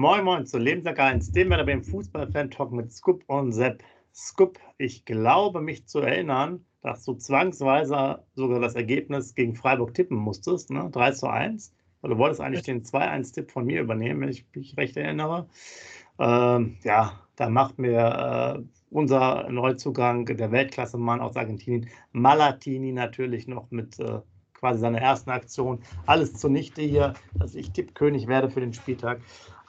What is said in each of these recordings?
Moin Moin zu Lebensjahr 1, dem wir beim Fußballfan-Talk mit Scoop und Sepp. Scoop, ich glaube mich zu erinnern, dass du zwangsweise sogar das Ergebnis gegen Freiburg tippen musstest, ne? 3 zu 1. Du wolltest eigentlich den 2-1-Tipp von mir übernehmen, wenn ich mich recht erinnere. Ähm, ja, da macht mir äh, unser Neuzugang, der Weltklasse-Mann aus Argentinien, Malatini natürlich noch mit äh, quasi seiner ersten Aktion. Alles zunichte hier, dass ich Tippkönig werde für den Spieltag.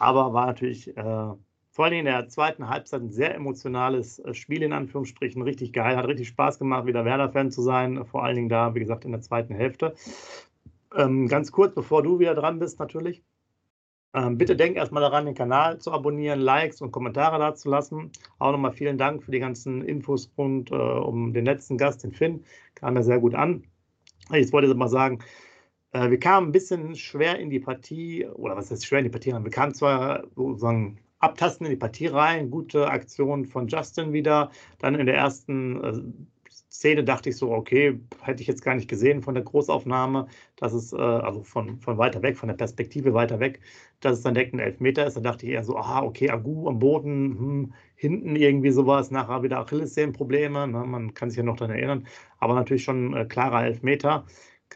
Aber war natürlich äh, vor allem in der zweiten Halbzeit ein sehr emotionales äh, Spiel in Anführungsstrichen. Richtig geil, hat richtig Spaß gemacht, wieder Werder-Fan zu sein. Vor allen Dingen da, wie gesagt, in der zweiten Hälfte. Ähm, ganz kurz, bevor du wieder dran bist, natürlich. Ähm, bitte denk erstmal daran, den Kanal zu abonnieren, Likes und Kommentare dazulassen. Auch nochmal vielen Dank für die ganzen Infos rund äh, um den letzten Gast, den Finn. Kam ja sehr gut an. Ich wollte mal sagen, wir kamen ein bisschen schwer in die Partie, oder was heißt schwer in die Partie rein? Wir kamen zwar sozusagen abtasten in die Partie rein, gute Aktion von Justin wieder. Dann in der ersten äh, Szene dachte ich so, okay, hätte ich jetzt gar nicht gesehen von der Großaufnahme, dass es, äh, also von, von weiter weg, von der Perspektive weiter weg, dass es dann direkt ein Elfmeter ist. Da dachte ich eher so, aha, okay, Agu am Boden, hm, hinten irgendwie sowas, nachher wieder Achillessehnenprobleme, ne, man kann sich ja noch daran erinnern, aber natürlich schon äh, klarer Elfmeter.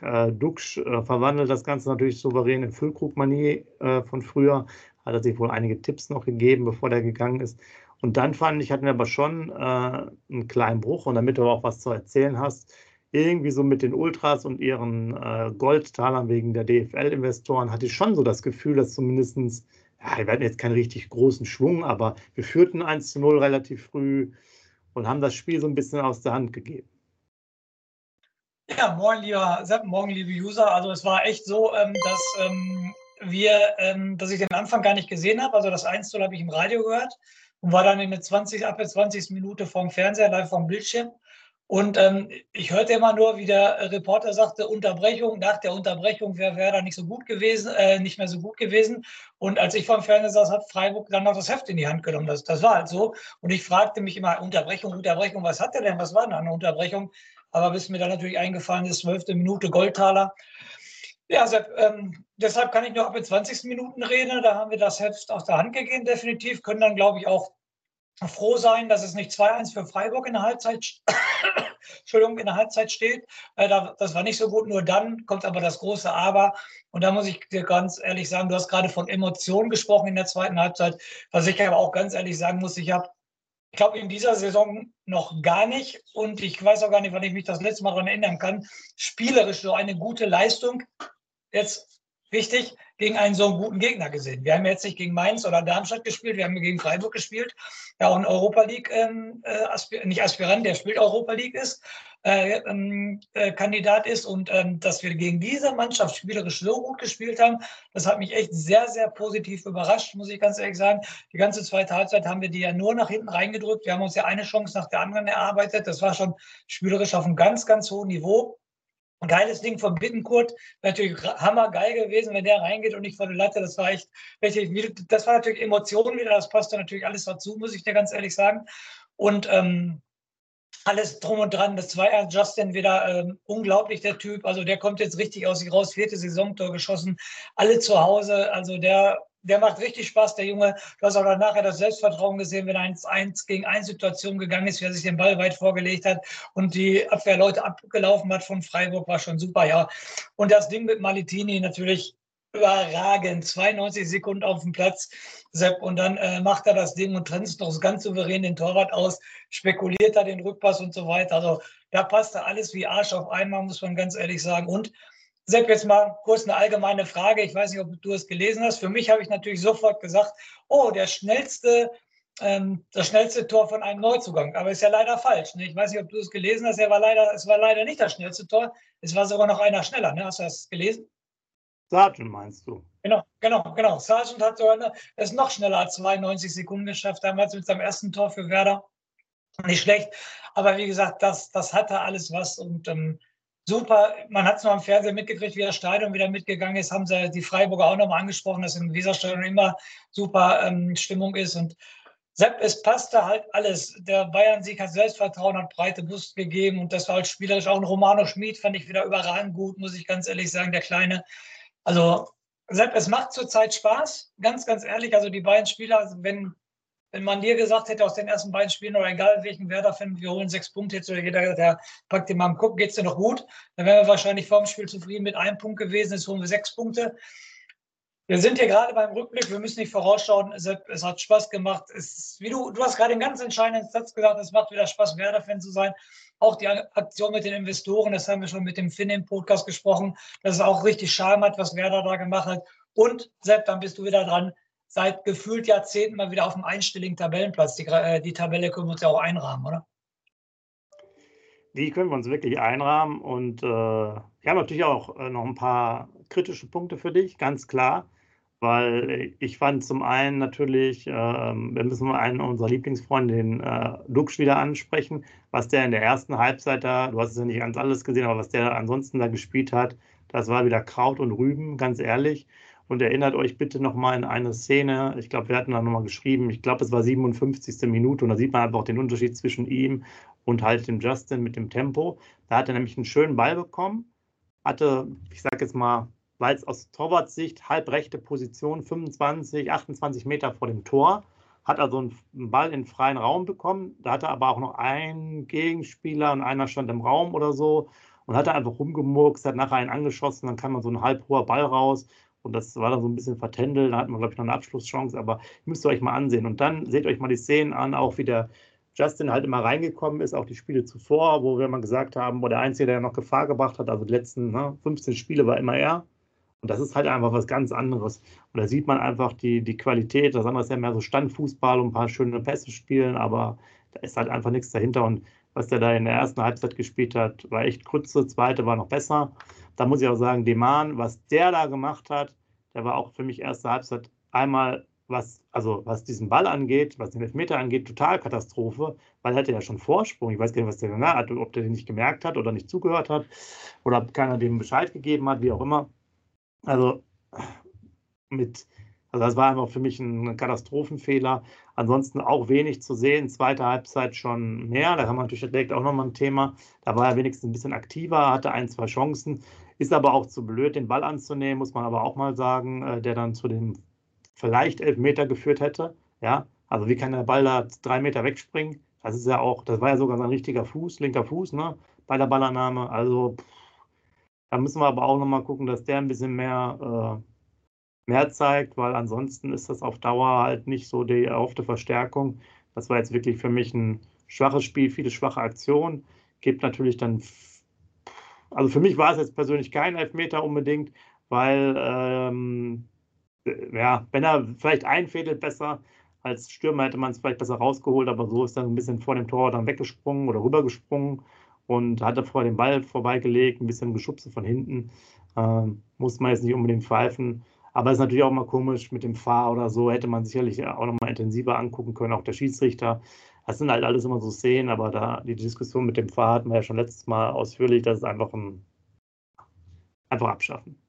Äh, Duxch äh, verwandelt das Ganze natürlich souverän in Füllkrug-Manie äh, von früher, hat er sich wohl einige Tipps noch gegeben, bevor der gegangen ist. Und dann fand ich, hatten wir aber schon äh, einen kleinen Bruch und damit du auch was zu erzählen hast, irgendwie so mit den Ultras und ihren äh, Goldtalern wegen der DFL-Investoren hatte ich schon so das Gefühl, dass zumindest, ja, wir hatten jetzt keinen richtig großen Schwung, aber wir führten 1 zu 0 relativ früh und haben das Spiel so ein bisschen aus der Hand gegeben. Ja, moin, lieber Sepp, morgen, liebe User. Also es war echt so, ähm, dass ähm, wir, ähm, dass ich den Anfang gar nicht gesehen habe. Also das 1 habe ich im Radio gehört und war dann in der 20, ab der 20. Minute vom Fernseher, live vom Bildschirm. Und ähm, ich hörte immer nur, wie der Reporter sagte, Unterbrechung, nach der Unterbrechung wäre Werder nicht so gut gewesen, äh, nicht mehr so gut gewesen. Und als ich vom Fernseher saß, hat Freiburg dann noch das Heft in die Hand genommen. Das, das war halt so. Und ich fragte mich immer, Unterbrechung, Unterbrechung, was hat der denn? Was war denn eine Unterbrechung? Aber bis mir dann natürlich eingefallen ist, zwölfte Minute Goldtaler. Ja, Sepp, ähm, deshalb kann ich nur ab den 20. Minuten reden. Da haben wir das Heft aus der Hand gegeben, definitiv. Können dann, glaube ich, auch froh sein, dass es nicht 2-1 für Freiburg in der Halbzeit, Entschuldigung, in der Halbzeit steht. Äh, das war nicht so gut. Nur dann kommt aber das große Aber. Und da muss ich dir ganz ehrlich sagen, du hast gerade von Emotionen gesprochen in der zweiten Halbzeit. Was ich aber auch ganz ehrlich sagen muss, ich habe ich glaube, in dieser Saison noch gar nicht. Und ich weiß auch gar nicht, wann ich mich das letzte Mal daran erinnern kann. Spielerisch so eine gute Leistung jetzt wichtig, gegen einen so guten Gegner gesehen. Wir haben jetzt nicht gegen Mainz oder Darmstadt gespielt, wir haben gegen Freiburg gespielt, der auch ein Europa League, ähm, äh, Aspir nicht Aspirant, der spielt Europa League ist, äh, ähm, äh, Kandidat ist und ähm, dass wir gegen diese Mannschaft spielerisch so gut gespielt haben, das hat mich echt sehr, sehr positiv überrascht, muss ich ganz ehrlich sagen. Die ganze zweite Halbzeit haben wir die ja nur nach hinten reingedrückt. Wir haben uns ja eine Chance nach der anderen erarbeitet. Das war schon spielerisch auf einem ganz, ganz hohen Niveau. Geiles Ding von Bittenkurt. Natürlich hammergeil gewesen, wenn der reingeht und nicht vor der Latte. Das war echt. Das war natürlich Emotionen wieder. Das passte natürlich alles dazu, muss ich dir ganz ehrlich sagen. Und ähm, alles drum und dran. Das war ja Justin wieder ähm, unglaublich, der Typ. Also der kommt jetzt richtig aus sich raus. Vierte Saisontor geschossen. Alle zu Hause. Also der der macht richtig Spaß, der Junge. Du hast auch nachher das Selbstvertrauen gesehen, wenn er 1 gegen 1 Situation gegangen ist, wie er sich den Ball weit vorgelegt hat und die Abwehrleute abgelaufen hat von Freiburg, war schon super, ja. Und das Ding mit Malitini natürlich überragend. 92 Sekunden auf dem Platz, Sepp, und dann äh, macht er das Ding und trennt noch ganz souverän den Torwart aus, spekuliert er den Rückpass und so weiter. Also da passt da alles wie Arsch auf einmal, muss man ganz ehrlich sagen. Und Sepp, jetzt mal kurz eine allgemeine Frage. Ich weiß nicht, ob du es gelesen hast. Für mich habe ich natürlich sofort gesagt, oh, der schnellste, ähm, das schnellste Tor von einem Neuzugang. Aber ist ja leider falsch. Ne? Ich weiß nicht, ob du es gelesen hast. Er war leider, es war leider nicht das schnellste Tor. Es war sogar noch einer schneller. Ne? Hast du das gelesen? Sargent meinst du? Genau, genau, genau. Sargent hat sogar es noch schneller als 92 Sekunden geschafft, damals mit seinem ersten Tor für Werder. Nicht schlecht. Aber wie gesagt, das, das hatte alles was. Und ähm, super. Man hat es noch am Fernsehen mitgekriegt, wie das Stadion wieder mitgegangen ist. Haben sie die Freiburger auch nochmal angesprochen, dass im Weserstadion immer super ähm, Stimmung ist. Und Sepp, es passte halt alles. Der Bayern-Sieg hat Selbstvertrauen, hat breite Brust gegeben und das war halt spielerisch auch ein Romano Schmid, fand ich wieder überragend gut, muss ich ganz ehrlich sagen, der Kleine. Also Sepp, es macht zurzeit Spaß, ganz, ganz ehrlich. Also die beiden Spieler, wenn, wenn man dir gesagt hätte aus den ersten beiden Spielen oder egal welchen Werder-Fan, wir holen sechs Punkte jetzt oder jeder, der packt den mal am Guck, geht's dir noch gut? Dann wären wir wahrscheinlich vor dem Spiel zufrieden mit einem Punkt gewesen. Jetzt holen wir sechs Punkte. Wir sind hier gerade beim Rückblick, wir müssen nicht vorausschauen. Es hat, es hat Spaß gemacht. Es, wie du, du hast gerade den ganz entscheidenden Satz gesagt, es macht wieder Spaß, Werder-Fan zu sein. Auch die Aktion mit den Investoren, das haben wir schon mit dem Finn im Podcast gesprochen, dass es auch richtig Charme hat, was Werder da gemacht hat. Und Sepp, dann bist du wieder dran. Seit gefühlt Jahrzehnten mal wieder auf dem einstelligen Tabellenplatz. Die, äh, die Tabelle können wir uns ja auch einrahmen, oder? Die können wir uns wirklich einrahmen. Und äh, wir haben natürlich auch äh, noch ein paar kritische Punkte für dich, ganz klar weil ich fand zum einen natürlich, äh, wir müssen einen unserer Lieblingsfreunde, den äh, Lux, wieder ansprechen, was der in der ersten Halbzeit da, du hast es ja nicht ganz alles gesehen, aber was der ansonsten da gespielt hat, das war wieder Kraut und Rüben, ganz ehrlich. Und erinnert euch bitte nochmal in eine Szene, ich glaube, wir hatten da nochmal geschrieben, ich glaube, es war 57. Minute. Und da sieht man einfach auch den Unterschied zwischen ihm und halt dem Justin mit dem Tempo. Da hat er nämlich einen schönen Ball bekommen, hatte, ich sage jetzt mal, weil es aus Torwartsicht halbrechte Position 25, 28 Meter vor dem Tor, hat also einen Ball in freien Raum bekommen. Da hatte aber auch noch einen Gegenspieler und einer stand im Raum oder so. Und hat einfach rumgemurkst, hat nachher einen angeschossen, dann kam man so ein halb hoher Ball raus und das war dann so ein bisschen vertändelt. Da hat man, glaube ich, noch eine Abschlusschance, aber müsst ihr euch mal ansehen. Und dann seht euch mal die Szenen an, auch wie der Justin halt immer reingekommen ist, auch die Spiele zuvor, wo wir mal gesagt haben, wo der Einzige, der noch Gefahr gebracht hat, also die letzten ne, 15 Spiele war immer er. Und das ist halt einfach was ganz anderes. Und da sieht man einfach die, die Qualität. Das andere ist ja mehr so Standfußball und ein paar schöne Pässe spielen, aber da ist halt einfach nichts dahinter. Und was der da in der ersten Halbzeit gespielt hat, war echt Krütze. Zweite war noch besser. Da muss ich auch sagen, Deman, was der da gemacht hat, der war auch für mich erste Halbzeit einmal was, also was diesen Ball angeht, was den Elfmeter angeht, total Katastrophe, weil er hatte ja schon Vorsprung. Ich weiß gar nicht, was der danach hat, ob der den nicht gemerkt hat oder nicht zugehört hat oder ob keiner dem Bescheid gegeben hat, wie auch immer. Also mit, also das war einfach für mich ein Katastrophenfehler. Ansonsten auch wenig zu sehen. Zweite Halbzeit schon mehr. Da haben wir natürlich direkt auch nochmal ein Thema. Da war er wenigstens ein bisschen aktiver, hatte ein, zwei Chancen. Ist aber auch zu blöd, den Ball anzunehmen, muss man aber auch mal sagen, äh, der dann zu dem vielleicht elf Meter geführt hätte. Ja, also wie kann der Ball da drei Meter wegspringen? Das ist ja auch, das war ja sogar sein richtiger Fuß, linker Fuß, ne? Bei der Ballannahme. Also pff, da müssen wir aber auch nochmal gucken, dass der ein bisschen mehr, äh, mehr zeigt, weil ansonsten ist das auf Dauer halt nicht so die erhoffte Verstärkung. Das war jetzt wirklich für mich ein schwaches Spiel, viele schwache Aktionen. Gibt natürlich dann, also für mich war es jetzt persönlich kein Elfmeter unbedingt, weil, ähm, ja, wenn er vielleicht einfädelt besser, als Stürmer hätte man es vielleicht besser rausgeholt, aber so ist er ein bisschen vor dem Tor dann weggesprungen oder rübergesprungen und hatte vorher den Ball vorbeigelegt, ein bisschen geschubst von hinten. Ähm, muss man jetzt nicht unbedingt pfeifen. Aber es ist natürlich auch mal komisch mit dem Fahr oder so, hätte man sicherlich auch noch mal intensiver angucken können, auch der Schiedsrichter. Das sind halt alles immer so Szenen, aber da die Diskussion mit dem Fahr hatten wir ja schon letztes Mal ausführlich, das ist einfach ein einfach abschaffen.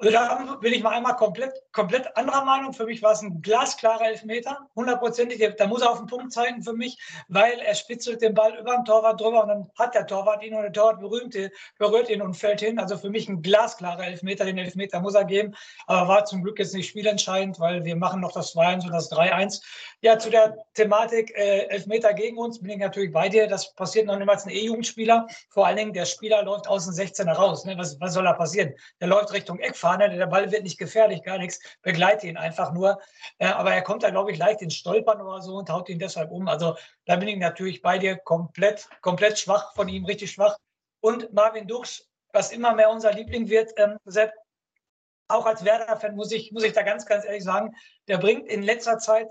Also da bin ich mal einmal komplett, komplett anderer Meinung. Für mich war es ein glasklarer Elfmeter, hundertprozentig. Da muss er auf den Punkt zeigen für mich, weil er spitzelt den Ball über den Torwart drüber und dann hat der Torwart ihn und der Torwart berühmt, berührt ihn und fällt hin. Also für mich ein glasklarer Elfmeter. Den Elfmeter muss er geben, aber war zum Glück jetzt nicht spielentscheidend, weil wir machen noch das 2-1 und das 3-1. Ja, zu der Thematik äh, Elfmeter gegen uns bin ich natürlich bei dir. Das passiert noch niemals ein E-Jugendspieler. Vor allen Dingen, der Spieler läuft aus dem 16er raus. Ne? Was, was soll da passieren? Der läuft Richtung Eckfahne, der Ball wird nicht gefährlich, gar nichts, begleite ihn einfach nur. Äh, aber er kommt da, glaube ich, leicht ins Stolpern oder so und haut ihn deshalb um. Also da bin ich natürlich bei dir komplett, komplett schwach von ihm, richtig schwach. Und Marvin Duchs, was immer mehr unser Liebling wird, ähm, Sepp, auch als Werder-Fan muss ich, muss ich da ganz, ganz ehrlich sagen, der bringt in letzter Zeit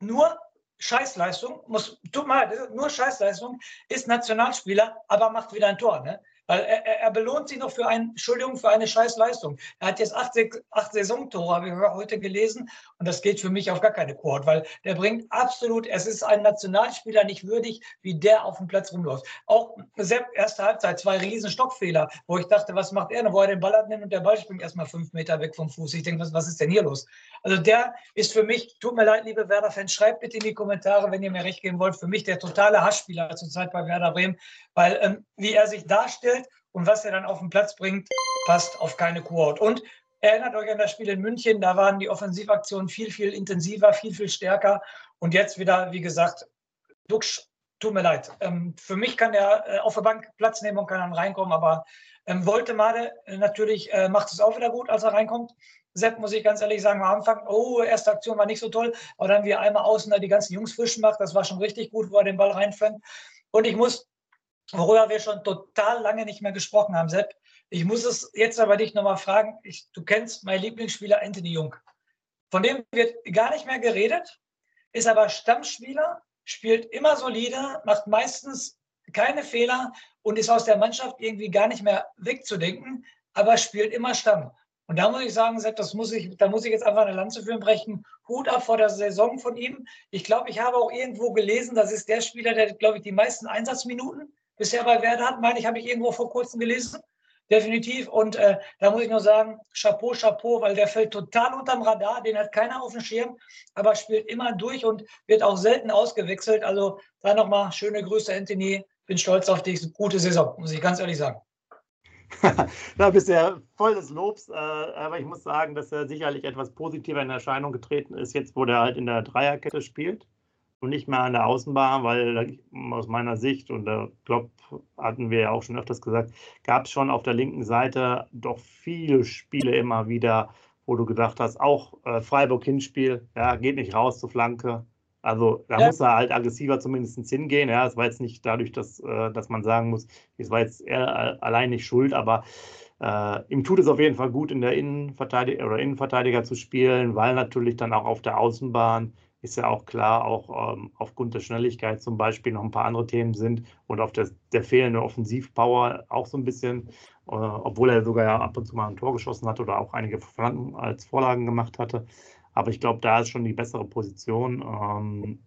nur Scheißleistung, muss, tut mal, nur Scheißleistung, ist Nationalspieler, aber macht wieder ein Tor. Ne? Weil er, er, belohnt sich noch für ein, Entschuldigung, für eine Scheißleistung. Er hat jetzt acht, acht Saisontore, habe ich heute gelesen. Und das geht für mich auf gar keine Quote, weil der bringt absolut, es ist ein Nationalspieler nicht würdig, wie der auf dem Platz rumläuft. Auch Sepp, erste Halbzeit, zwei riesen Stockfehler, wo ich dachte, was macht er denn, wo er den Ball abnimmt und der Ball springt erstmal fünf Meter weg vom Fuß. Ich denke, was, was ist denn hier los? Also der ist für mich, tut mir leid, liebe Werder-Fans, schreibt bitte in die Kommentare, wenn ihr mir recht geben wollt, für mich der totale Hassspieler zurzeit bei Werder Bremen, weil ähm, wie er sich darstellt, und was er dann auf den Platz bringt, passt auf keine Kuhhaut. Und Erinnert euch an das Spiel in München, da waren die Offensivaktionen viel, viel intensiver, viel, viel stärker. Und jetzt wieder, wie gesagt, Duxch, tut mir leid. Ähm, für mich kann er äh, auf der Bank Platz nehmen und kann dann reinkommen, aber ähm, Woltemade äh, natürlich äh, macht es auch wieder gut, als er reinkommt. Sepp, muss ich ganz ehrlich sagen, am Anfang, oh, erste Aktion war nicht so toll, aber dann wie er einmal außen da die ganzen Jungs frisch macht, das war schon richtig gut, wo er den Ball reinfängt. Und ich muss, worüber wir schon total lange nicht mehr gesprochen haben, Sepp, ich muss es jetzt aber dich nochmal fragen, ich, du kennst meinen Lieblingsspieler Anthony Jung. Von dem wird gar nicht mehr geredet, ist aber Stammspieler, spielt immer solide, macht meistens keine Fehler und ist aus der Mannschaft irgendwie gar nicht mehr wegzudenken, aber spielt immer Stamm. Und da muss ich sagen, Sepp, das muss ich, da muss ich jetzt einfach eine Lanze für ihn brechen. Hut ab vor der Saison von ihm. Ich glaube, ich habe auch irgendwo gelesen, das ist der Spieler, der, glaube ich, die meisten Einsatzminuten bisher bei Werder hat, meine ich, habe ich irgendwo vor kurzem gelesen. Definitiv. Und äh, da muss ich nur sagen, Chapeau, Chapeau, weil der fällt total unterm Radar, den hat keiner auf dem Schirm, aber spielt immer durch und wird auch selten ausgewechselt. Also da nochmal schöne Grüße, Anthony. Bin stolz auf dich. Gute Saison, muss ich ganz ehrlich sagen. da bist du ja voll des Lobs, äh, aber ich muss sagen, dass er sicherlich etwas positiver in Erscheinung getreten ist, jetzt wo der halt in der Dreierkette spielt und nicht mehr an der Außenbahn, weil aus meiner Sicht, und da glaube hatten wir ja auch schon öfters gesagt, gab es schon auf der linken Seite doch viele Spiele immer wieder, wo du gedacht hast, auch äh, Freiburg-Hinspiel, ja, geht nicht raus zur Flanke, also da ja. muss er halt aggressiver zumindest hingehen. Ja, es war jetzt nicht dadurch, dass, äh, dass man sagen muss, es war jetzt er allein nicht schuld, aber äh, ihm tut es auf jeden Fall gut, in der Innenverteidiger oder Innenverteidiger zu spielen, weil natürlich dann auch auf der Außenbahn ist ja auch klar, auch ähm, aufgrund der Schnelligkeit zum Beispiel noch ein paar andere Themen sind und auf der, der fehlende Offensivpower auch so ein bisschen, äh, obwohl er sogar ja ab und zu mal ein Tor geschossen hat oder auch einige Flanken als Vorlagen gemacht hatte. Aber ich glaube, da ist schon die bessere Position. Ähm,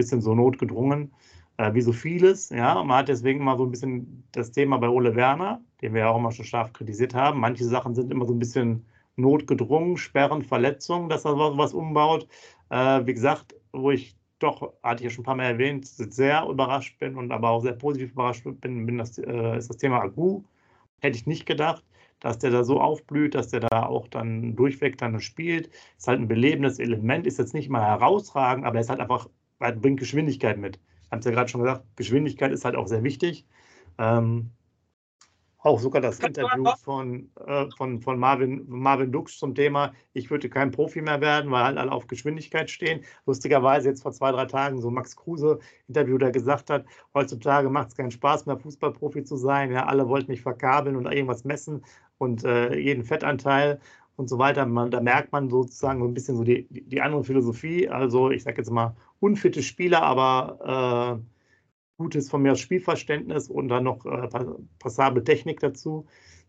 bisschen so notgedrungen, äh, wie so vieles. Ja, man hat deswegen mal so ein bisschen das Thema bei Ole Werner, den wir ja auch immer schon scharf kritisiert haben. Manche Sachen sind immer so ein bisschen notgedrungen, Sperren, Verletzungen, dass er sowas umbaut. Äh, wie gesagt, wo ich doch, hatte ich ja schon ein paar Mal erwähnt, sehr überrascht bin und aber auch sehr positiv überrascht bin, bin das, äh, ist das Thema Agu. Hätte ich nicht gedacht dass der da so aufblüht, dass der da auch dann durchweg dann spielt. Ist halt ein belebendes Element, ist jetzt nicht mal herausragend, aber er ist halt einfach, bringt Geschwindigkeit mit. Ich habe es ja gerade schon gesagt, Geschwindigkeit ist halt auch sehr wichtig. Ähm, auch sogar das Interview von, äh, von, von Marvin, Marvin Dux zum Thema, ich würde kein Profi mehr werden, weil halt alle auf Geschwindigkeit stehen. Lustigerweise jetzt vor zwei, drei Tagen so Max Kruse Interview, der gesagt hat, heutzutage macht es keinen Spaß mehr, Fußballprofi zu sein. Ja, alle wollten mich verkabeln und irgendwas messen und äh, jeden Fettanteil und so weiter. Man, da merkt man sozusagen so ein bisschen so die, die andere Philosophie. Also ich sage jetzt mal unfitte Spieler, aber äh, gutes von mir Spielverständnis und dann noch äh, passable Technik dazu.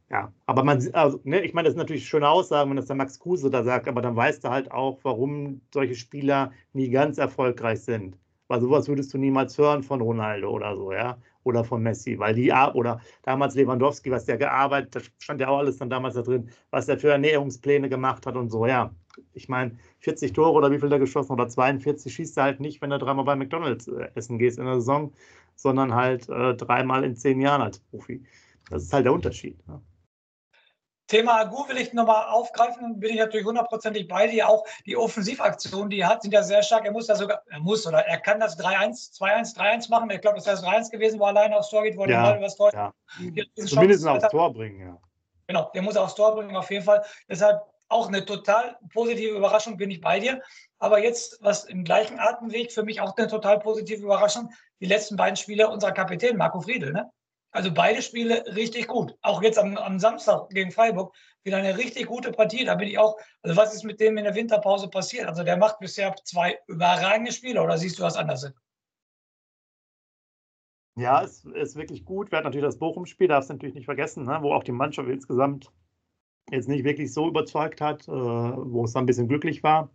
Ja, aber man, also, ne, ich meine, das sind natürlich schöne Aussagen, wenn das der Max Kruse da sagt, aber dann weißt du halt auch, warum solche Spieler nie ganz erfolgreich sind. Weil sowas würdest du niemals hören von Ronaldo oder so, ja oder von Messi, weil die oder damals Lewandowski, was der gearbeitet, da stand ja auch alles dann damals da drin, was der für Ernährungspläne gemacht hat und so, ja. Ich meine, 40 Tore oder wie viel der geschossen oder 42 schießt er halt nicht, wenn du dreimal bei McDonalds äh, essen gehst in der Saison, sondern halt äh, dreimal in zehn Jahren als Profi. Das ist halt der Unterschied. Ja. Thema Agu will ich nochmal aufgreifen, bin ich natürlich hundertprozentig bei dir. Auch die Offensivaktionen, die er hat, sind ja sehr stark. Er muss da sogar, er muss oder er kann das 3-1, 2-1, 3-1 machen. Ich glaube, das wäre das 3-1 gewesen, wo er alleine aufs Tor geht, wo er ja, übers Tor ja. Zumindest aufs Tor bringen, ja. Genau, der muss aufs Tor bringen, auf jeden Fall. Deshalb auch eine total positive Überraschung, bin ich bei dir. Aber jetzt, was im gleichen Atemweg für mich auch eine total positive Überraschung, die letzten beiden Spiele unserer Kapitän, Marco Friedl, ne? Also beide Spiele richtig gut. Auch jetzt am, am, Samstag gegen Freiburg wieder eine richtig gute Partie. Da bin ich auch, also was ist mit dem in der Winterpause passiert? Also der macht bisher zwei überragende Spiele oder siehst du was anderes? Ja, es ist wirklich gut. Wir hatten natürlich das Bochum-Spiel, darfst du natürlich nicht vergessen, ne? wo auch die Mannschaft insgesamt jetzt nicht wirklich so überzeugt hat, äh, wo es dann ein bisschen glücklich war.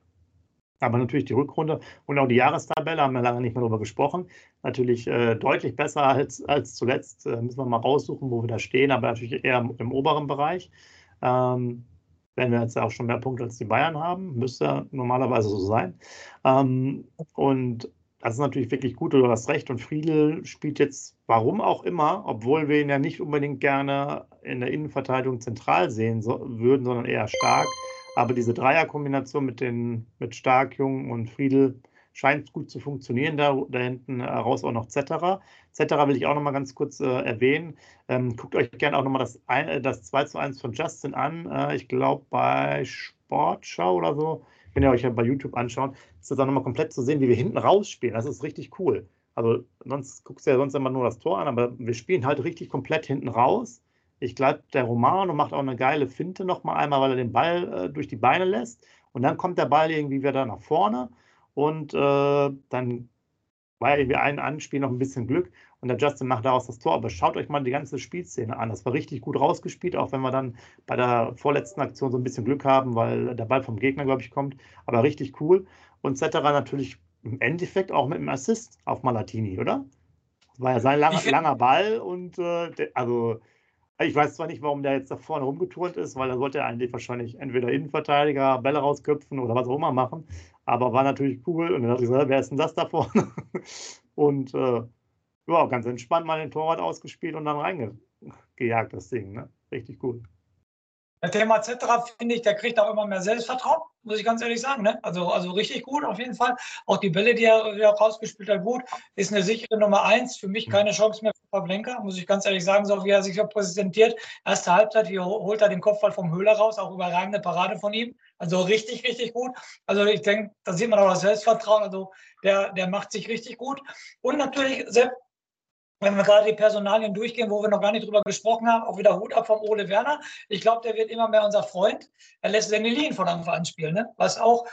Aber natürlich die Rückrunde und auch die Jahrestabelle, haben wir lange nicht mehr darüber gesprochen, natürlich äh, deutlich besser als, als zuletzt. Äh, müssen wir mal raussuchen, wo wir da stehen, aber natürlich eher im, im oberen Bereich. Ähm, wenn wir jetzt auch schon mehr Punkte als die Bayern haben, müsste normalerweise so sein. Ähm, und das ist natürlich wirklich gut, du hast recht. Und Friedel spielt jetzt, warum auch immer, obwohl wir ihn ja nicht unbedingt gerne in der Innenverteidigung zentral sehen so, würden, sondern eher stark. Aber diese Dreierkombination mit, den, mit Stark, Jung und Friedel scheint gut zu funktionieren. Da, da hinten raus auch noch Zetterer. Zetterer will ich auch noch mal ganz kurz äh, erwähnen. Ähm, guckt euch gerne auch noch mal das, das 2 zu 1 von Justin an. Äh, ich glaube bei Sportschau oder so könnt ihr euch ja bei YouTube anschauen, ist das auch nochmal komplett zu sehen, wie wir hinten rausspielen. Das ist richtig cool. Also sonst guckst du ja sonst immer nur das Tor an, aber wir spielen halt richtig komplett hinten raus. Ich glaube, der Romano macht auch eine geile Finte nochmal einmal, weil er den Ball äh, durch die Beine lässt. Und dann kommt der Ball irgendwie wieder nach vorne. Und äh, dann war ja irgendwie ein Anspiel noch ein bisschen Glück und der Justin macht daraus das Tor. Aber schaut euch mal die ganze Spielszene an. Das war richtig gut rausgespielt, auch wenn wir dann bei der vorletzten Aktion so ein bisschen Glück haben, weil der Ball vom Gegner, glaube ich, kommt. Aber richtig cool. Und Cetera natürlich im Endeffekt auch mit einem Assist auf Malatini, oder? Das war ja sein langer, langer Ball und äh, also ich weiß zwar nicht, warum der jetzt da vorne rumgeturnt ist, weil da sollte er eigentlich wahrscheinlich entweder Innenverteidiger, Bälle rausköpfen oder was auch immer machen. Aber war natürlich cool. Und dann dachte ich so, wer ist denn das da vorne? Und äh, ja, ganz entspannt mal den Torwart ausgespielt und dann reingejagt, das Ding. Ne? Richtig cool. Der Thema Zetterer, finde ich, der kriegt auch immer mehr Selbstvertrauen, muss ich ganz ehrlich sagen. Ne? Also, also richtig gut auf jeden Fall. Auch die Bälle, die er, die er rausgespielt hat, gut. Ist eine sichere Nummer eins. Für mich keine Chance mehr für Pavlenka, muss ich ganz ehrlich sagen, so wie er sich präsentiert. Erste Halbzeit, hier holt er den Kopfball vom Höhler raus, auch überragende Parade von ihm. Also richtig, richtig gut. Also ich denke, da sieht man auch das Selbstvertrauen. Also der, der macht sich richtig gut. Und natürlich, Sepp, wenn wir gerade die Personalien durchgehen, wo wir noch gar nicht drüber gesprochen haben, auch wieder Hut ab vom Ole Werner. Ich glaube, der wird immer mehr unser Freund. Er lässt Senelin von Anfang an spielen, ne? was auch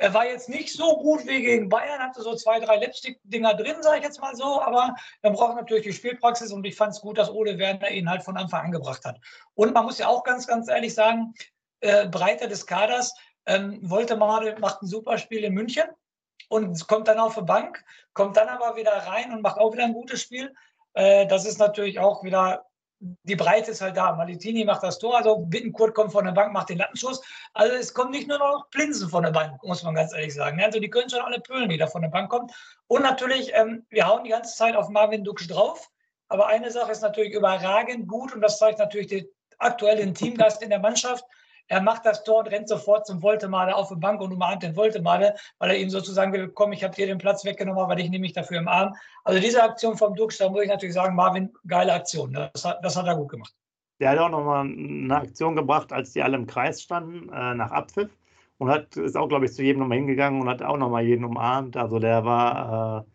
er war jetzt nicht so gut wie gegen Bayern, hatte so zwei, drei Lipstick-Dinger drin, sage ich jetzt mal so, aber er braucht natürlich die Spielpraxis und ich fand es gut, dass Ole Werner ihn halt von Anfang an gebracht hat. Und man muss ja auch ganz, ganz ehrlich sagen, äh, Breite des Kaders, ähm, Wollte macht ein super Spiel in München, und kommt dann auf die Bank, kommt dann aber wieder rein und macht auch wieder ein gutes Spiel. Äh, das ist natürlich auch wieder, die Breite ist halt da. Malitini macht das Tor, also Bittenkurt kommt von der Bank, macht den Lattenschuss. Also es kommt nicht nur noch Plinsen von der Bank, muss man ganz ehrlich sagen. Also die können schon alle pölen, die da von der Bank kommen. Und natürlich, ähm, wir hauen die ganze Zeit auf Marvin Duksch drauf. Aber eine Sache ist natürlich überragend gut und das zeigt natürlich den aktuellen Teamgeist in der Mannschaft. Er macht das Tor und rennt sofort zum Voltemade auf die Bank und umarmt den Voltemade, weil er ihm sozusagen will, komm, ich habe dir den Platz weggenommen, weil ich nehme mich dafür im Arm. Also diese Aktion vom Dux, da muss ich natürlich sagen, Marvin, geile Aktion. Das hat, das hat er gut gemacht. Der hat auch nochmal eine Aktion gebracht, als die alle im Kreis standen, äh, nach Abpfiff. Und hat, ist auch, glaube ich, zu jedem nochmal hingegangen und hat auch nochmal jeden umarmt. Also der war, äh,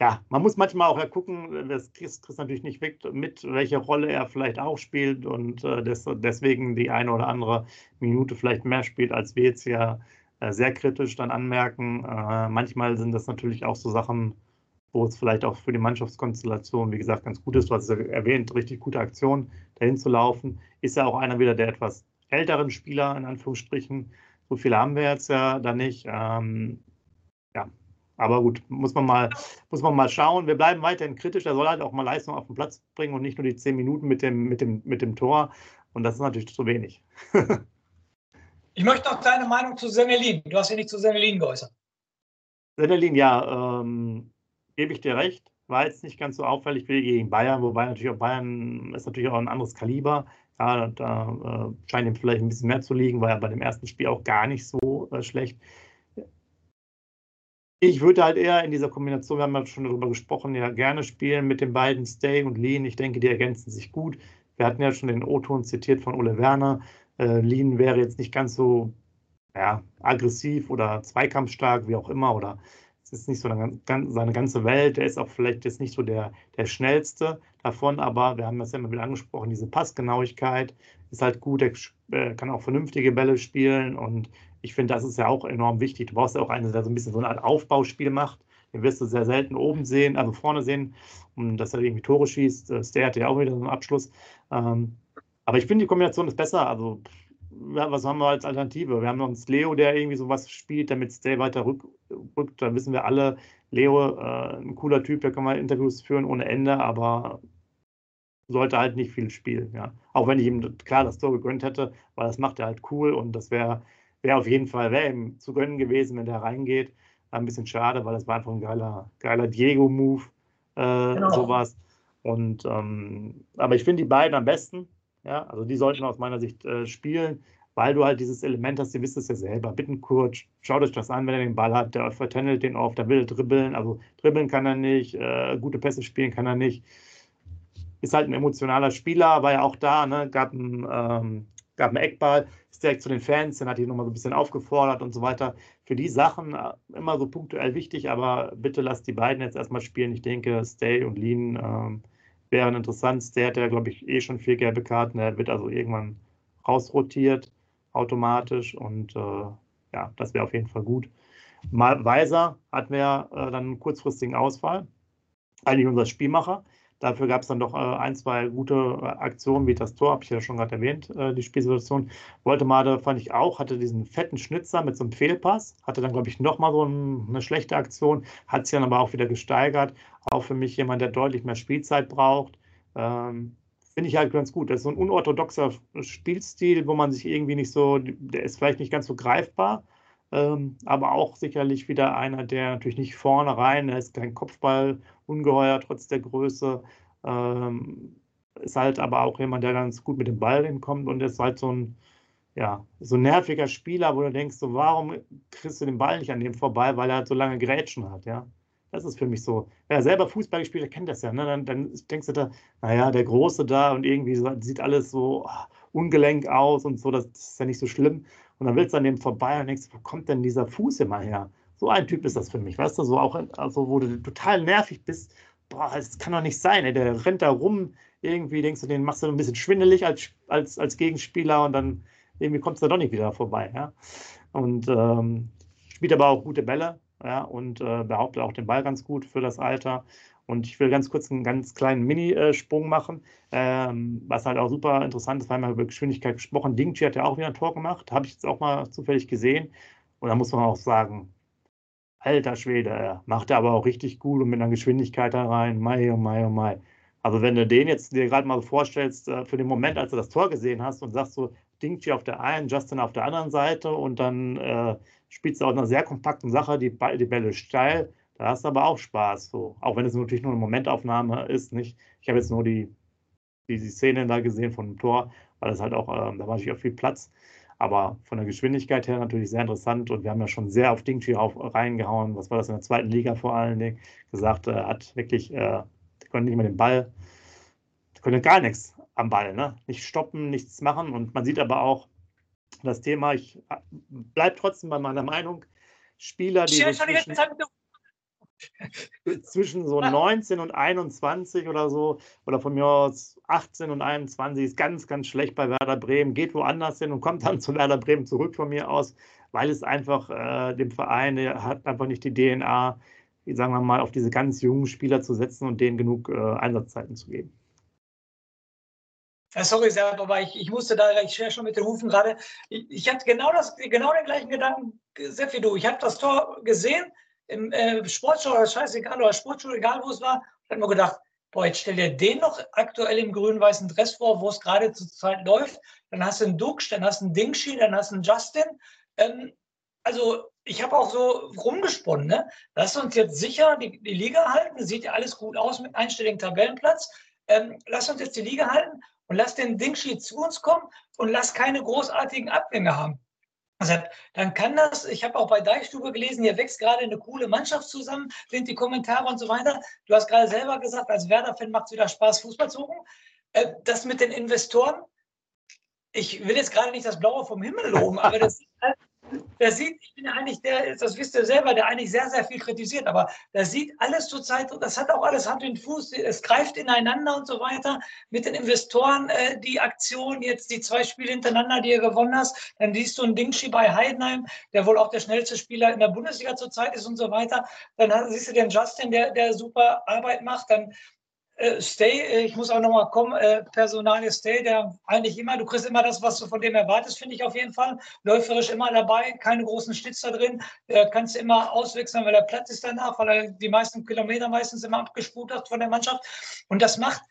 ja, man muss manchmal auch gucken, das kriegst, kriegst natürlich nicht weg, mit, welche Rolle er vielleicht auch spielt und äh, des, deswegen die eine oder andere Minute vielleicht mehr spielt, als wir jetzt ja äh, sehr kritisch dann anmerken. Äh, manchmal sind das natürlich auch so Sachen, wo es vielleicht auch für die Mannschaftskonstellation, wie gesagt, ganz gut ist. Du hast es erwähnt, richtig gute Aktion, dahin zu laufen. Ist ja auch einer wieder der etwas älteren Spieler, in Anführungsstrichen. So viele haben wir jetzt ja da nicht. Ähm, aber gut, muss man mal, muss man mal schauen. Wir bleiben weiterhin kritisch. Er soll halt auch mal Leistung auf den Platz bringen und nicht nur die zehn Minuten mit dem, mit dem, mit dem Tor. Und das ist natürlich zu wenig. ich möchte noch deine Meinung zu Senelin. Du hast ja nicht zu Senelin geäußert. Senelin, ja, ähm, gebe ich dir recht. War jetzt nicht ganz so auffällig wie gegen Bayern, wobei natürlich auch Bayern ist natürlich auch ein anderes Kaliber. Ja, da äh, scheint ihm vielleicht ein bisschen mehr zu liegen, war ja bei dem ersten Spiel auch gar nicht so äh, schlecht. Ich würde halt eher in dieser Kombination, wir haben ja schon darüber gesprochen, ja gerne spielen mit den beiden Stay und Lean. Ich denke, die ergänzen sich gut. Wir hatten ja schon den O-Ton zitiert von Ole Werner. Äh, Lean wäre jetzt nicht ganz so ja, aggressiv oder zweikampfstark, wie auch immer, oder es ist nicht so eine, seine ganze Welt. Er ist auch vielleicht jetzt nicht so der, der schnellste davon, aber wir haben das ja immer wieder angesprochen, diese Passgenauigkeit ist halt gut. Er äh, kann auch vernünftige Bälle spielen und ich finde, das ist ja auch enorm wichtig. Du brauchst ja auch einen, der so ein bisschen so eine Art Aufbauspiel macht. Den wirst du sehr selten oben sehen, also vorne sehen, und dass er irgendwie Tore schießt. Äh, Stay hatte ja auch wieder so einen Abschluss. Ähm, aber ich finde, die Kombination ist besser. Also, was haben wir als Alternative? Wir haben uns Leo, der irgendwie sowas spielt, damit Stay weiter rück, rückt. Da wissen wir alle, Leo, äh, ein cooler Typ, der kann mal Interviews führen ohne Ende, aber sollte halt nicht viel spielen. Ja. Auch wenn ich ihm klar das Tor gegönnt hätte, weil das macht er halt cool und das wäre wäre auf jeden Fall, wäre ihm zu gönnen gewesen, wenn der reingeht. War ein bisschen schade, weil das war einfach ein geiler, geiler Diego-Move, äh, genau. sowas. Und ähm, aber ich finde die beiden am besten. Ja, also die sollten aus meiner Sicht äh, spielen, weil du halt dieses Element hast, ihr wisst es ja selber. Bittenkurt, schaut euch das an, wenn er den Ball hat, der vertändelt den oft, der will dribbeln, also dribbeln kann er nicht, äh, gute Pässe spielen kann er nicht. Ist halt ein emotionaler Spieler, war ja auch da, ne? gab einen, ähm, gab einen Eckball, ist direkt zu den Fans, dann hat die nochmal so ein bisschen aufgefordert und so weiter. Für die Sachen äh, immer so punktuell wichtig, aber bitte lasst die beiden jetzt erstmal spielen. Ich denke, Stay und Lean ähm, wären interessant. Stay hat ja, glaube ich, eh schon vier gelbe Karten. Er wird also irgendwann rausrotiert automatisch und äh, ja, das wäre auf jeden Fall gut. Mal Weiser hatten wir äh, dann einen kurzfristigen Ausfall. Eigentlich unser Spielmacher. Dafür gab es dann doch äh, ein, zwei gute äh, Aktionen, wie das Tor, habe ich ja schon gerade erwähnt, äh, die Spielsituation. Woltemade fand ich auch, hatte diesen fetten Schnitzer mit so einem Fehlpass, hatte dann, glaube ich, nochmal so ein, eine schlechte Aktion, hat sich dann aber auch wieder gesteigert. Auch für mich jemand, der deutlich mehr Spielzeit braucht. Ähm, Finde ich halt ganz gut. Das ist so ein unorthodoxer Spielstil, wo man sich irgendwie nicht so, der ist vielleicht nicht ganz so greifbar, ähm, aber auch sicherlich wieder einer, der natürlich nicht vorne rein, ist kein Kopfball ungeheuer trotz der Größe. Ähm, ist halt aber auch jemand, der ganz gut mit dem Ball hinkommt und ist halt so ein, ja, so ein nerviger Spieler, wo du denkst, so, warum kriegst du den Ball nicht an dem vorbei, weil er halt so lange Grätschen hat, ja. Das ist für mich so. Wer selber Fußball gespielt hat, kennt das ja. Ne? Dann, dann, denkst du da, naja, der Große da und irgendwie sieht alles so oh, ungelenk aus und so, das, ist ja nicht so schlimm. Und dann willst du an dem vorbei und denkst, wo kommt denn dieser Fuß immer her? So ein Typ ist das für mich, weißt du, so auch, also wo du total nervig bist, boah, das kann doch nicht sein, ey. der rennt da rum, irgendwie denkst du, den machst du ein bisschen schwindelig als, als, als Gegenspieler und dann irgendwie kommst du da doch nicht wieder vorbei, ja. Und ähm, spielt aber auch gute Bälle, ja, und äh, behauptet auch den Ball ganz gut für das Alter. Und ich will ganz kurz einen ganz kleinen Mini-Sprung machen, ähm, was halt auch super interessant ist, weil wir über Geschwindigkeit gesprochen. Dingchi hat ja auch wieder ein Tor gemacht, habe ich jetzt auch mal zufällig gesehen. Und da muss man auch sagen, alter Schwede, macht er aber auch richtig gut und mit einer Geschwindigkeit da rein. Mai, oh mai, oh mai. Also wenn du den jetzt dir gerade mal vorstellst, äh, für den Moment, als du das Tor gesehen hast und sagst so, Dingchi auf der einen, Justin auf der anderen Seite und dann äh, spielst du auch eine sehr kompakten Sache, die, die Bälle steil, da hast du aber auch Spaß. So. Auch wenn es natürlich nur eine Momentaufnahme ist, nicht. Ich habe jetzt nur die, die, die Szene da gesehen von dem Tor, weil das halt auch, äh, da war natürlich auch viel Platz. Aber von der Geschwindigkeit her natürlich sehr interessant und wir haben ja schon sehr auf Dingchi auf, reingehauen. Was war das in der zweiten Liga vor allen Dingen? Gesagt, er äh, hat wirklich, äh, konnte nicht mehr den Ball, der konnte gar nichts am Ball, ne? Nicht stoppen, nichts machen. Und man sieht aber auch das Thema, ich äh, bleibe trotzdem bei meiner Meinung, Spieler, die. So zwischen, zwischen so 19 und 21 oder so, oder von mir aus 18 und 21 ist ganz, ganz schlecht bei Werder Bremen, geht woanders hin und kommt dann zu Werder Bremen zurück von mir aus, weil es einfach äh, dem Verein hat einfach nicht die DNA, sagen wir mal, auf diese ganz jungen Spieler zu setzen und denen genug äh, Einsatzzeiten zu geben. Sorry, Serb, aber ich, ich musste da, ich schwer schon mit den Hufen gerade. Ich, ich hatte genau, das, genau den gleichen Gedanken, Sepp, wie du. Ich habe das Tor gesehen, im äh, Sportschau, scheißegal, oder Sportschule, egal wo es war, ich habe mir gedacht, boah, jetzt stell dir den noch aktuell im grün-weißen Dress vor, wo es gerade zur Zeit läuft. Dann hast du einen Dux, dann hast du einen Dingshi, dann hast du einen Justin. Ähm, also ich habe auch so rumgesponnen, ne? Lass uns jetzt sicher die, die Liga halten, sieht ja alles gut aus mit einstelligen Tabellenplatz. Ähm, lass uns jetzt die Liga halten und lass den Dingshi zu uns kommen und lass keine großartigen Abgänge haben. Also, dann kann das, ich habe auch bei Deichstube gelesen, hier wächst gerade eine coole Mannschaft zusammen, sind die Kommentare und so weiter. Du hast gerade selber gesagt, als Werder-Fan macht es wieder Spaß, Fußball zu gucken. Äh, das mit den Investoren, ich will jetzt gerade nicht das Blaue vom Himmel loben, aber das ist halt der sieht, ich bin eigentlich der, das wisst ihr selber, der eigentlich sehr, sehr viel kritisiert, aber der sieht alles zurzeit, das hat auch alles Hand und Fuß, es greift ineinander und so weiter. Mit den Investoren, äh, die Aktion, jetzt die zwei Spiele hintereinander, die ihr gewonnen hast, dann siehst du einen Dingshi bei Heidenheim, der wohl auch der schnellste Spieler in der Bundesliga zurzeit ist und so weiter. Dann siehst du den Justin, der, der super Arbeit macht, dann äh, Stay, äh, ich muss auch nochmal kommen, äh, Personalie Stay, der eigentlich immer, du kriegst immer das, was du von dem erwartest, finde ich auf jeden Fall. Läuferisch immer dabei, keine großen Stitzer drin. Der kannst du immer auswechseln, weil er platt ist danach, weil er die meisten Kilometer meistens immer abgespult hat von der Mannschaft. Und das macht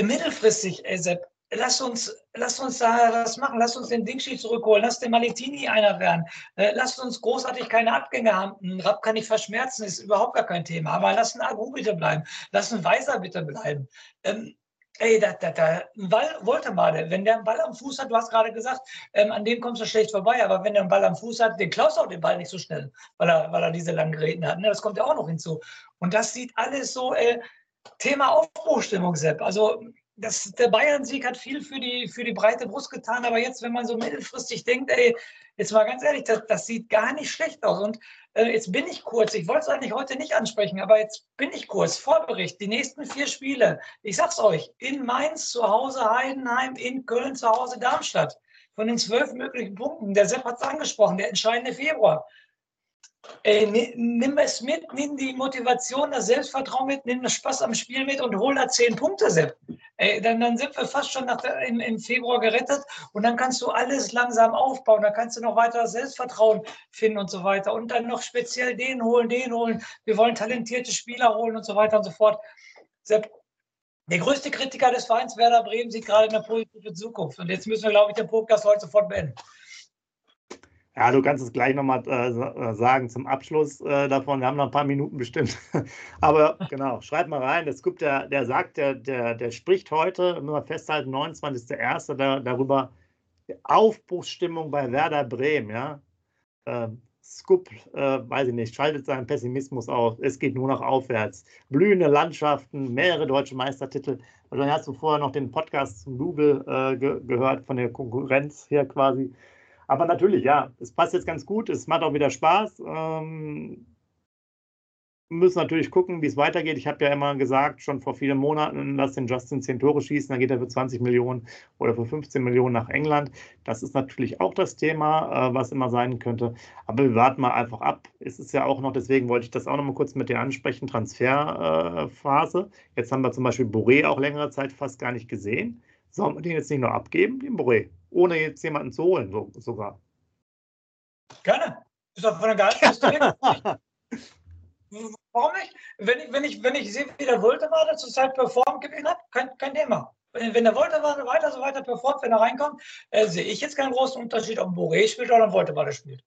mittelfristig, ey Sepp, lass uns, lass uns da das machen, lass uns den Dingschi zurückholen, lass den Malitini einer werden, äh, lass uns großartig keine Abgänge haben. Rapp kann ich verschmerzen, ist überhaupt gar kein Thema. Aber lass einen Agu bitte bleiben, lass einen Weiser bitte bleiben. Ähm, Ey, da, da, da, ein Ball, Woltemade, wenn der einen Ball am Fuß hat, du hast gerade gesagt, ähm, an dem kommst du schlecht vorbei, aber wenn der einen Ball am Fuß hat, den klaust auch den Ball nicht so schnell, weil er, weil er diese langen Geräten hat. Ne? Das kommt ja auch noch hinzu. Und das sieht alles so, äh, Thema Aufbruchstimmung, Sepp. Also das, der Bayern-Sieg hat viel für die, für die breite Brust getan, aber jetzt, wenn man so mittelfristig denkt, ey, jetzt mal ganz ehrlich, das, das sieht gar nicht schlecht aus. Und äh, jetzt bin ich kurz, ich wollte es eigentlich heute nicht ansprechen, aber jetzt bin ich kurz, Vorbericht, die nächsten vier Spiele, ich sag's euch, in Mainz zu Hause Heidenheim, in Köln zu Hause Darmstadt. Von den zwölf möglichen Punkten, der Sepp hat es angesprochen, der entscheidende Februar. Ey, nimm es mit, nimm die Motivation, das Selbstvertrauen mit, nimm das Spaß am Spiel mit und hol da zehn Punkte, Sepp. Ey, dann, dann sind wir fast schon nach der, im, im, Februar gerettet und dann kannst du alles langsam aufbauen. Dann kannst du noch weiter Selbstvertrauen finden und so weiter. Und dann noch speziell den holen, den holen. Wir wollen talentierte Spieler holen und so weiter und so fort. Sepp, der größte Kritiker des Vereins Werder Bremen sieht gerade eine positive Zukunft. Und jetzt müssen wir, glaube ich, den Podcast heute sofort beenden. Ja, du kannst es gleich nochmal äh, äh, sagen zum Abschluss äh, davon. Wir haben noch ein paar Minuten bestimmt. Aber genau, schreib mal rein. Es gibt der, der sagt, der, der, der spricht heute, müssen wir festhalten, 29.01. Da, darüber Aufbruchsstimmung bei Werder Bremen. Ja? Ähm, Scoop, äh, weiß ich nicht, schaltet seinen Pessimismus auf. Es geht nur noch aufwärts. Blühende Landschaften, mehrere deutsche Meistertitel. Also dann hast du vorher noch den Podcast zum Double äh, ge gehört von der Konkurrenz hier quasi. Aber natürlich, ja, es passt jetzt ganz gut. Es macht auch wieder Spaß. Ähm, müssen natürlich gucken, wie es weitergeht. Ich habe ja immer gesagt, schon vor vielen Monaten, lass den Justin 10 Tore schießen, dann geht er für 20 Millionen oder für 15 Millionen nach England. Das ist natürlich auch das Thema, äh, was immer sein könnte. Aber wir warten mal einfach ab. Es ist ja auch noch, deswegen wollte ich das auch noch mal kurz mit dir ansprechen, Transferphase. Jetzt haben wir zum Beispiel Boré auch längere Zeit fast gar nicht gesehen. Sollen wir den jetzt nicht nur abgeben, den Boré? ohne jetzt jemanden zu holen, so, sogar. Gerne. Ist doch von der Gehaltsliste. Warum nicht? Wenn ich, wenn ich, wenn ich sehe, wie der Wolterwarte zurzeit performt, gewinnt hat, kein, kein Thema. Wenn, wenn der Wolterwarte weiter so weiter performt, wenn er reinkommt, äh, sehe ich jetzt keinen großen Unterschied, ob ein Boré spielt oder ein Wolterwarte spielt.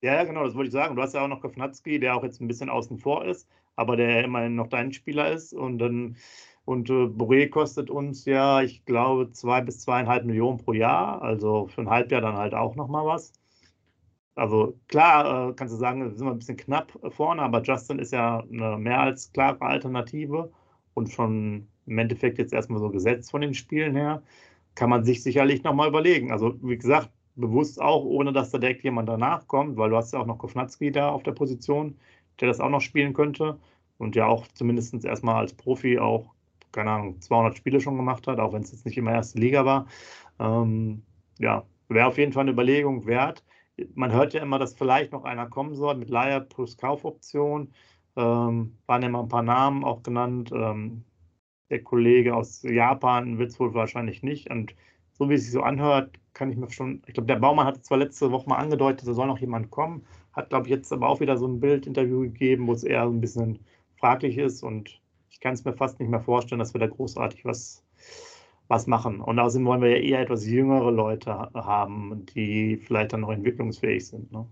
Ja, ja, genau, das wollte ich sagen. Du hast ja auch noch Kofnatski, der auch jetzt ein bisschen außen vor ist, aber der immerhin noch dein Spieler ist. Und dann und äh, Boré kostet uns ja, ich glaube, zwei bis zweieinhalb Millionen pro Jahr. Also für ein Halbjahr dann halt auch nochmal was. Also klar, äh, kannst du sagen, sind wir ein bisschen knapp vorne, aber Justin ist ja eine mehr als klare Alternative und schon im Endeffekt jetzt erstmal so gesetzt von den Spielen her. Kann man sich sicherlich nochmal überlegen. Also wie gesagt, bewusst auch, ohne dass da direkt jemand danach kommt, weil du hast ja auch noch Kofnatski da auf der Position, der das auch noch spielen könnte und ja auch zumindest erstmal als Profi auch keine Ahnung, 200 Spiele schon gemacht hat, auch wenn es jetzt nicht immer erste Liga war. Ähm, ja, wäre auf jeden Fall eine Überlegung wert. Man hört ja immer, dass vielleicht noch einer kommen soll mit Leier plus Kaufoption. Ähm, waren ja mal ein paar Namen auch genannt. Ähm, der Kollege aus Japan wird es wohl wahrscheinlich nicht. Und so wie es sich so anhört, kann ich mir schon, ich glaube, der Baumann hat zwar letzte Woche mal angedeutet, da soll noch jemand kommen, hat, glaube ich, jetzt aber auch wieder so ein Bildinterview gegeben, wo es eher ein bisschen fraglich ist und ich kann es mir fast nicht mehr vorstellen, dass wir da großartig was, was machen. Und außerdem wollen wir ja eher etwas jüngere Leute haben, die vielleicht dann noch entwicklungsfähig sind. Ne?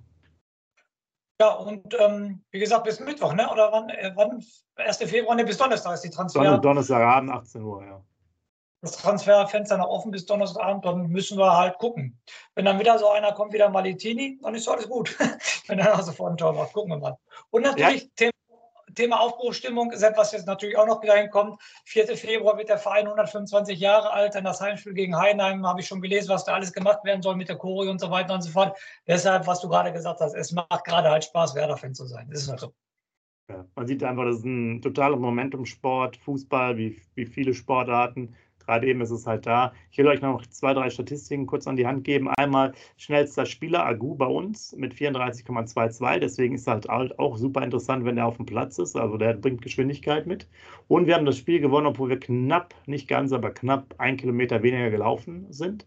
Ja, und ähm, wie gesagt, bis Mittwoch, ne? oder wann, äh, wann 1. Februar, ne, bis Donnerstag ist die Transfer. Donnerstagabend, 18 Uhr, ja. Das Transferfenster noch offen bis Donnerstagabend, dann müssen wir halt gucken. Wenn dann wieder so einer kommt, wieder Malitini, dann ist alles gut. Wenn er sofort ein Tor macht, gucken wir mal. Und natürlich ja. Thema Thema Aufbruchstimmung ist etwas, jetzt natürlich auch noch wieder hinkommt. 4. Februar wird der Verein 125 Jahre alt. Dann das Heimspiel gegen Heidenheim habe ich schon gelesen, was da alles gemacht werden soll mit der Choreo und so weiter und so fort. Deshalb, was du gerade gesagt hast, es macht gerade halt Spaß, Werder-Fan zu sein. Das ist halt so. Ja, man sieht einfach, das ist ein totaler Momentum-Sport, Fußball, wie, wie viele Sportarten. Gerade eben ist es halt da. Ich will euch noch zwei, drei Statistiken kurz an die Hand geben. Einmal schnellster Spieler Agu bei uns mit 34,22. Deswegen ist es halt auch super interessant, wenn er auf dem Platz ist. Also der bringt Geschwindigkeit mit. Und wir haben das Spiel gewonnen, obwohl wir knapp, nicht ganz, aber knapp ein Kilometer weniger gelaufen sind.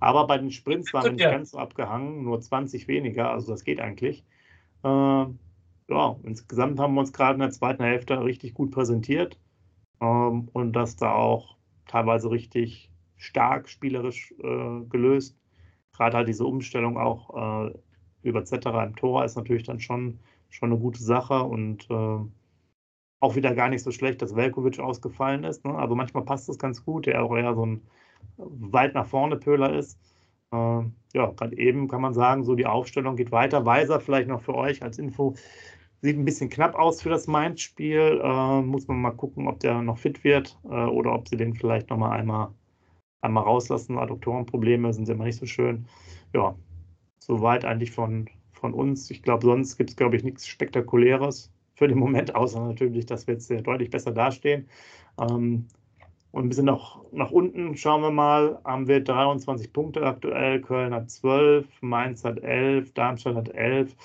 Aber bei den Sprints waren wir nicht ganz so abgehangen, nur 20 weniger. Also das geht eigentlich. Äh, ja, insgesamt haben wir uns gerade in der zweiten Hälfte richtig gut präsentiert. Ähm, und dass da auch teilweise richtig stark spielerisch äh, gelöst. Gerade halt diese Umstellung auch äh, über Zetterer im Tor ist natürlich dann schon, schon eine gute Sache und äh, auch wieder gar nicht so schlecht, dass Velkovic ausgefallen ist. Ne? Also manchmal passt das ganz gut, der auch eher so ein weit nach vorne Pöhler ist. Äh, ja, gerade eben kann man sagen, so die Aufstellung geht weiter. Weiser vielleicht noch für euch als Info. Sieht ein bisschen knapp aus für das Mainz-Spiel. Äh, muss man mal gucken, ob der noch fit wird äh, oder ob sie den vielleicht noch mal einmal, einmal rauslassen. Adduktorenprobleme sind immer nicht so schön. Ja, soweit eigentlich von, von uns. Ich glaube, sonst gibt es, glaube ich, nichts Spektakuläres für den Moment, außer natürlich, dass wir jetzt deutlich besser dastehen. Ähm, und ein bisschen noch nach unten schauen wir mal, haben wir 23 Punkte aktuell, Köln hat 12, Mainz hat 11, Darmstadt hat 11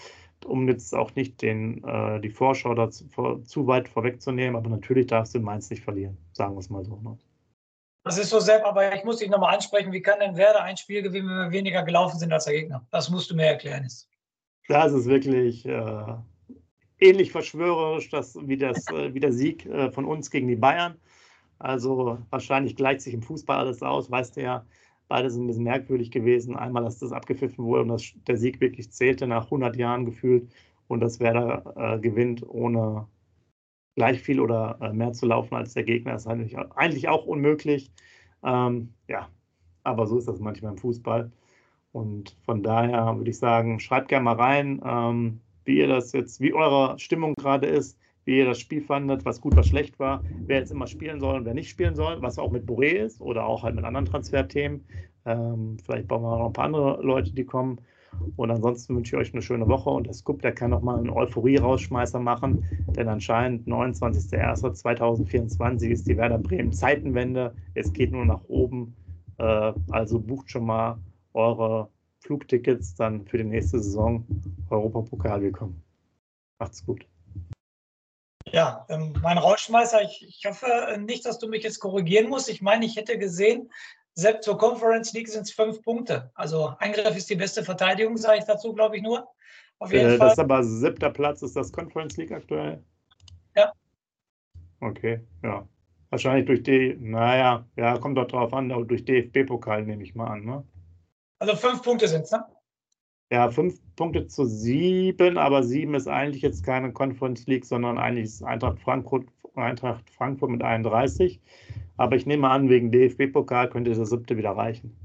um jetzt auch nicht den, äh, die Vorschau dazu, vor, zu weit vorwegzunehmen, aber natürlich darfst du Mainz nicht verlieren, sagen wir es mal so. Ne? Das ist so selbst, aber ich muss dich nochmal ansprechen, wie kann denn Werder ein Spiel gewinnen, wenn wir weniger gelaufen sind als der Gegner? Das musst du mir erklären. Jetzt. Das ist wirklich äh, ähnlich verschwörerisch dass, wie, das, äh, wie der Sieg äh, von uns gegen die Bayern. Also wahrscheinlich gleicht sich im Fußball alles aus, weißt du ja. Beide sind ein bisschen merkwürdig gewesen. Einmal, dass das abgepfiffen wurde und dass der Sieg wirklich zählte nach 100 Jahren gefühlt und dass Werder äh, gewinnt, ohne gleich viel oder äh, mehr zu laufen als der Gegner. Das ist eigentlich, eigentlich auch unmöglich. Ähm, ja, aber so ist das manchmal im Fußball. Und von daher würde ich sagen, schreibt gerne mal rein, ähm, wie ihr das jetzt, wie eure Stimmung gerade ist wie ihr das Spiel fandet, was gut, was schlecht war, wer jetzt immer spielen soll und wer nicht spielen soll, was auch mit Boré ist oder auch halt mit anderen Transferthemen. Ähm, vielleicht brauchen wir noch ein paar andere Leute, die kommen. Und ansonsten wünsche ich euch eine schöne Woche und der Scoop, der kann nochmal einen Euphorie-Rausschmeißer machen, denn anscheinend 29.01.2024 ist die Werder Bremen Zeitenwende. Es geht nur nach oben. Äh, also bucht schon mal eure Flugtickets dann für die nächste Saison Europapokal willkommen. Macht's gut. Ja, ähm, mein Rauschmeißer, ich, ich hoffe äh, nicht, dass du mich jetzt korrigieren musst. Ich meine, ich hätte gesehen, selbst zur Conference League sind es fünf Punkte. Also Angriff ist die beste Verteidigung, sage ich dazu, glaube ich nur. Auf jeden äh, Fall. Das ist aber siebter Platz, ist das Conference League aktuell? Ja. Okay, ja. Wahrscheinlich durch die, naja, ja, kommt doch drauf an, durch DFB-Pokal nehme ich mal an, ne? Also fünf Punkte sind es, ne? Ja, fünf Punkte zu sieben, aber sieben ist eigentlich jetzt keine Conference League, sondern eigentlich ist Eintracht Frankfurt, Eintracht Frankfurt mit 31. Aber ich nehme an, wegen DFB-Pokal könnte der siebte wieder reichen.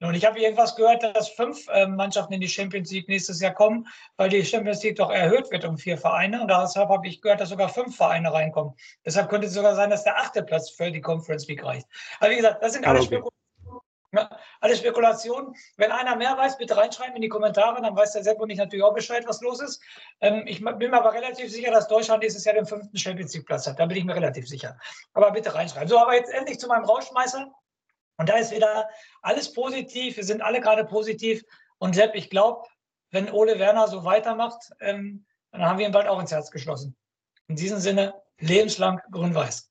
Und ich habe irgendwas gehört, dass fünf äh, Mannschaften in die Champions League nächstes Jahr kommen, weil die Champions League doch erhöht wird um vier Vereine. Und deshalb habe ich gehört, dass sogar fünf Vereine reinkommen. Deshalb könnte es sogar sein, dass der achte Platz für die Conference League reicht. Aber wie gesagt, das sind alle okay. Ja, alle Spekulationen. Wenn einer mehr weiß, bitte reinschreiben in die Kommentare, dann weiß der Sepp und ich natürlich auch Bescheid, was los ist. Ähm, ich bin mir aber relativ sicher, dass Deutschland nächstes Jahr den fünften Champions League Platz hat. Da bin ich mir relativ sicher. Aber bitte reinschreiben. So, aber jetzt endlich zu meinem Rauschmeißer. Und da ist wieder alles positiv. Wir sind alle gerade positiv. Und Sepp, ich glaube, wenn Ole Werner so weitermacht, ähm, dann haben wir ihn bald auch ins Herz geschlossen. In diesem Sinne, lebenslang grün-weiß.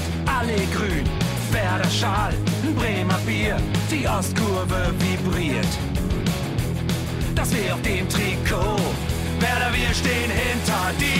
Geht alle grün. Werder Schal, Bremer Bier. Die Ostkurve vibriert. Das wir auf dem Trikot. Werder, wir stehen hinter dir.